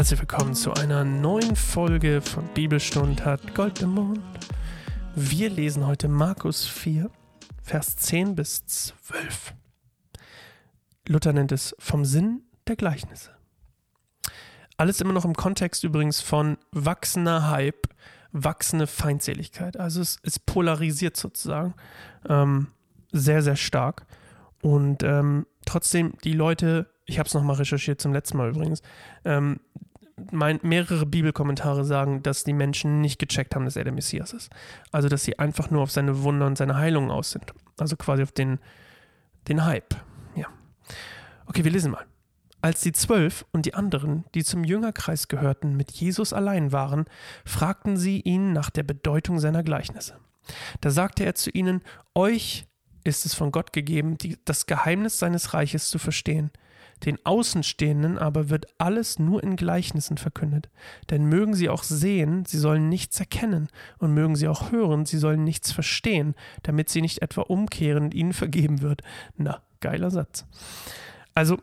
Herzlich willkommen zu einer neuen Folge von Bibelstund hat Gold im Mund. Wir lesen heute Markus 4, Vers 10 bis 12. Luther nennt es vom Sinn der Gleichnisse. Alles immer noch im Kontext übrigens von wachsender Hype, wachsende Feindseligkeit. Also es, es polarisiert sozusagen ähm, sehr, sehr stark. Und ähm, trotzdem, die Leute, ich habe es nochmal recherchiert zum letzten Mal übrigens, ähm, mein, mehrere Bibelkommentare sagen, dass die Menschen nicht gecheckt haben, dass er der Messias ist. Also, dass sie einfach nur auf seine Wunder und seine Heilungen aus sind. Also quasi auf den, den Hype. Ja. Okay, wir lesen mal. Als die Zwölf und die anderen, die zum Jüngerkreis gehörten, mit Jesus allein waren, fragten sie ihn nach der Bedeutung seiner Gleichnisse. Da sagte er zu ihnen, Euch ist es von Gott gegeben, die, das Geheimnis seines Reiches zu verstehen. Den Außenstehenden aber wird alles nur in Gleichnissen verkündet. Denn mögen sie auch sehen, sie sollen nichts erkennen, und mögen sie auch hören, sie sollen nichts verstehen, damit sie nicht etwa umkehren und ihnen vergeben wird. Na, geiler Satz. Also,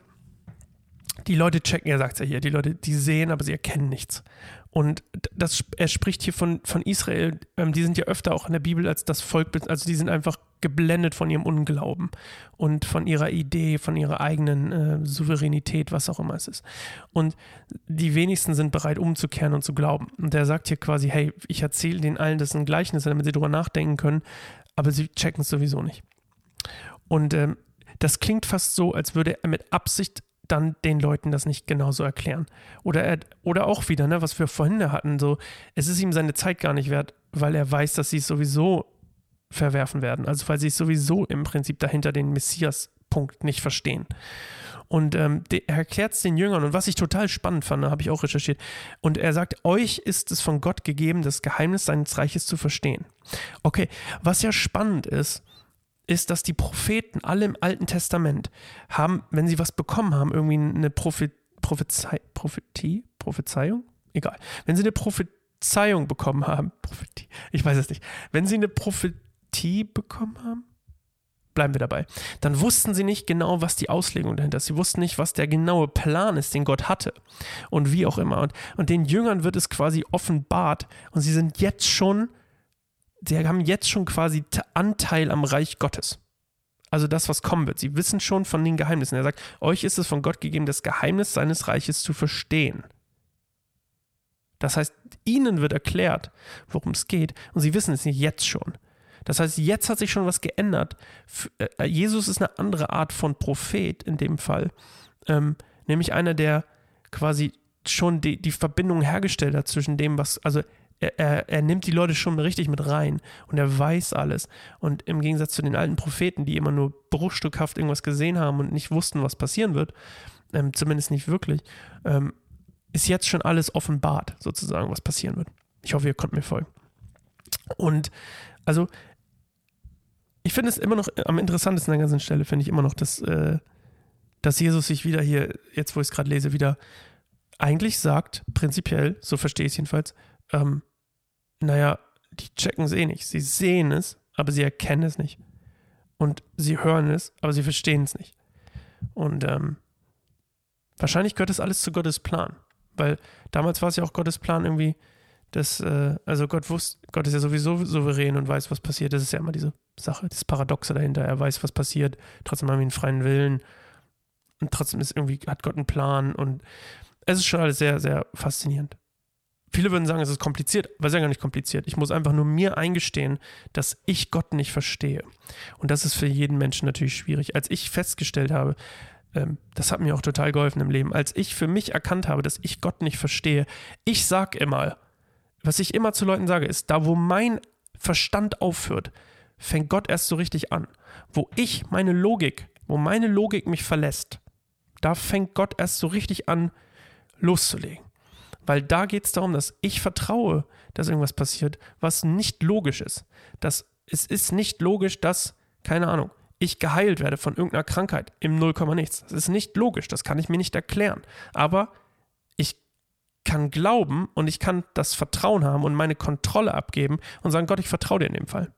die Leute checken, er sagt es ja hier, die Leute, die sehen, aber sie erkennen nichts. Und das, er spricht hier von, von Israel, ähm, die sind ja öfter auch in der Bibel als das Volk, also die sind einfach geblendet von ihrem Unglauben und von ihrer Idee, von ihrer eigenen äh, Souveränität, was auch immer es ist. Und die wenigsten sind bereit, umzukehren und zu glauben. Und er sagt hier quasi, hey, ich erzähle den allen das ein Gleichnis, damit sie darüber nachdenken können, aber sie checken es sowieso nicht. Und ähm, das klingt fast so, als würde er mit Absicht dann den Leuten das nicht genauso erklären. Oder, er, oder auch wieder, ne, was wir vorhin hatten, so, es ist ihm seine Zeit gar nicht wert, weil er weiß, dass sie es sowieso verwerfen werden. Also weil sie es sowieso im Prinzip dahinter den Messias-Punkt nicht verstehen. Und ähm, er erklärt es den Jüngern. Und was ich total spannend fand, habe ich auch recherchiert. Und er sagt, euch ist es von Gott gegeben, das Geheimnis seines Reiches zu verstehen. Okay, was ja spannend ist, ist, dass die Propheten alle im Alten Testament haben, wenn sie was bekommen haben, irgendwie eine Prophet, Prophezei, Prophetie, Prophezeiung? Egal. Wenn sie eine Prophezeiung bekommen haben, Prophetie, ich weiß es nicht, wenn sie eine Prophetie bekommen haben, bleiben wir dabei, dann wussten sie nicht genau, was die Auslegung dahinter ist. Sie wussten nicht, was der genaue Plan ist, den Gott hatte und wie auch immer. Und, und den Jüngern wird es quasi offenbart und sie sind jetzt schon sie haben jetzt schon quasi Anteil am Reich Gottes. Also das, was kommen wird. Sie wissen schon von den Geheimnissen. Er sagt, euch ist es von Gott gegeben, das Geheimnis seines Reiches zu verstehen. Das heißt, ihnen wird erklärt, worum es geht, und sie wissen es nicht jetzt schon. Das heißt, jetzt hat sich schon was geändert. Äh, Jesus ist eine andere Art von Prophet in dem Fall, ähm, nämlich einer, der quasi schon die, die Verbindung hergestellt hat zwischen dem, was, also er, er, er, nimmt die Leute schon richtig mit rein und er weiß alles. Und im Gegensatz zu den alten Propheten, die immer nur bruchstückhaft irgendwas gesehen haben und nicht wussten, was passieren wird, ähm, zumindest nicht wirklich, ähm, ist jetzt schon alles offenbart, sozusagen, was passieren wird. Ich hoffe, ihr konntet mir folgen. Und also, ich finde es immer noch am interessantesten an der ganzen Stelle, finde ich immer noch, dass, äh, dass Jesus sich wieder hier, jetzt wo ich es gerade lese, wieder eigentlich sagt, prinzipiell, so verstehe ich es jedenfalls, ähm, naja, die checken es eh nicht. Sie sehen es, aber sie erkennen es nicht. Und sie hören es, aber sie verstehen es nicht. Und ähm, wahrscheinlich gehört das alles zu Gottes Plan. Weil damals war es ja auch Gottes Plan irgendwie, dass, äh, also Gott wusste, Gott ist ja sowieso souverän und weiß, was passiert. Das ist ja immer diese Sache, das Paradoxe dahinter. Er weiß, was passiert, trotzdem haben wir einen freien Willen. Und trotzdem ist irgendwie, hat Gott einen Plan und es ist schon alles sehr, sehr faszinierend viele würden sagen, es ist kompliziert, aber es ist ja gar nicht kompliziert. Ich muss einfach nur mir eingestehen, dass ich Gott nicht verstehe. Und das ist für jeden Menschen natürlich schwierig. Als ich festgestellt habe, ähm, das hat mir auch total geholfen im Leben, als ich für mich erkannt habe, dass ich Gott nicht verstehe, ich sag immer, was ich immer zu Leuten sage, ist, da wo mein Verstand aufhört, fängt Gott erst so richtig an. Wo ich meine Logik, wo meine Logik mich verlässt, da fängt Gott erst so richtig an loszulegen. Weil da geht es darum, dass ich vertraue, dass irgendwas passiert, was nicht logisch ist. Das, es ist nicht logisch, dass, keine Ahnung, ich geheilt werde von irgendeiner Krankheit im Nullkomma nichts. Das ist nicht logisch, das kann ich mir nicht erklären. Aber kann glauben und ich kann das Vertrauen haben und meine Kontrolle abgeben und sagen, Gott, ich vertraue dir in dem Fall.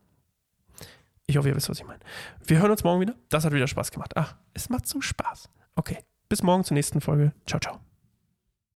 Ich hoffe, ihr wisst, was ich meine. Wir hören uns morgen wieder. Das hat wieder Spaß gemacht. Ach, es macht so Spaß. Okay, bis morgen zur nächsten Folge. Ciao, ciao.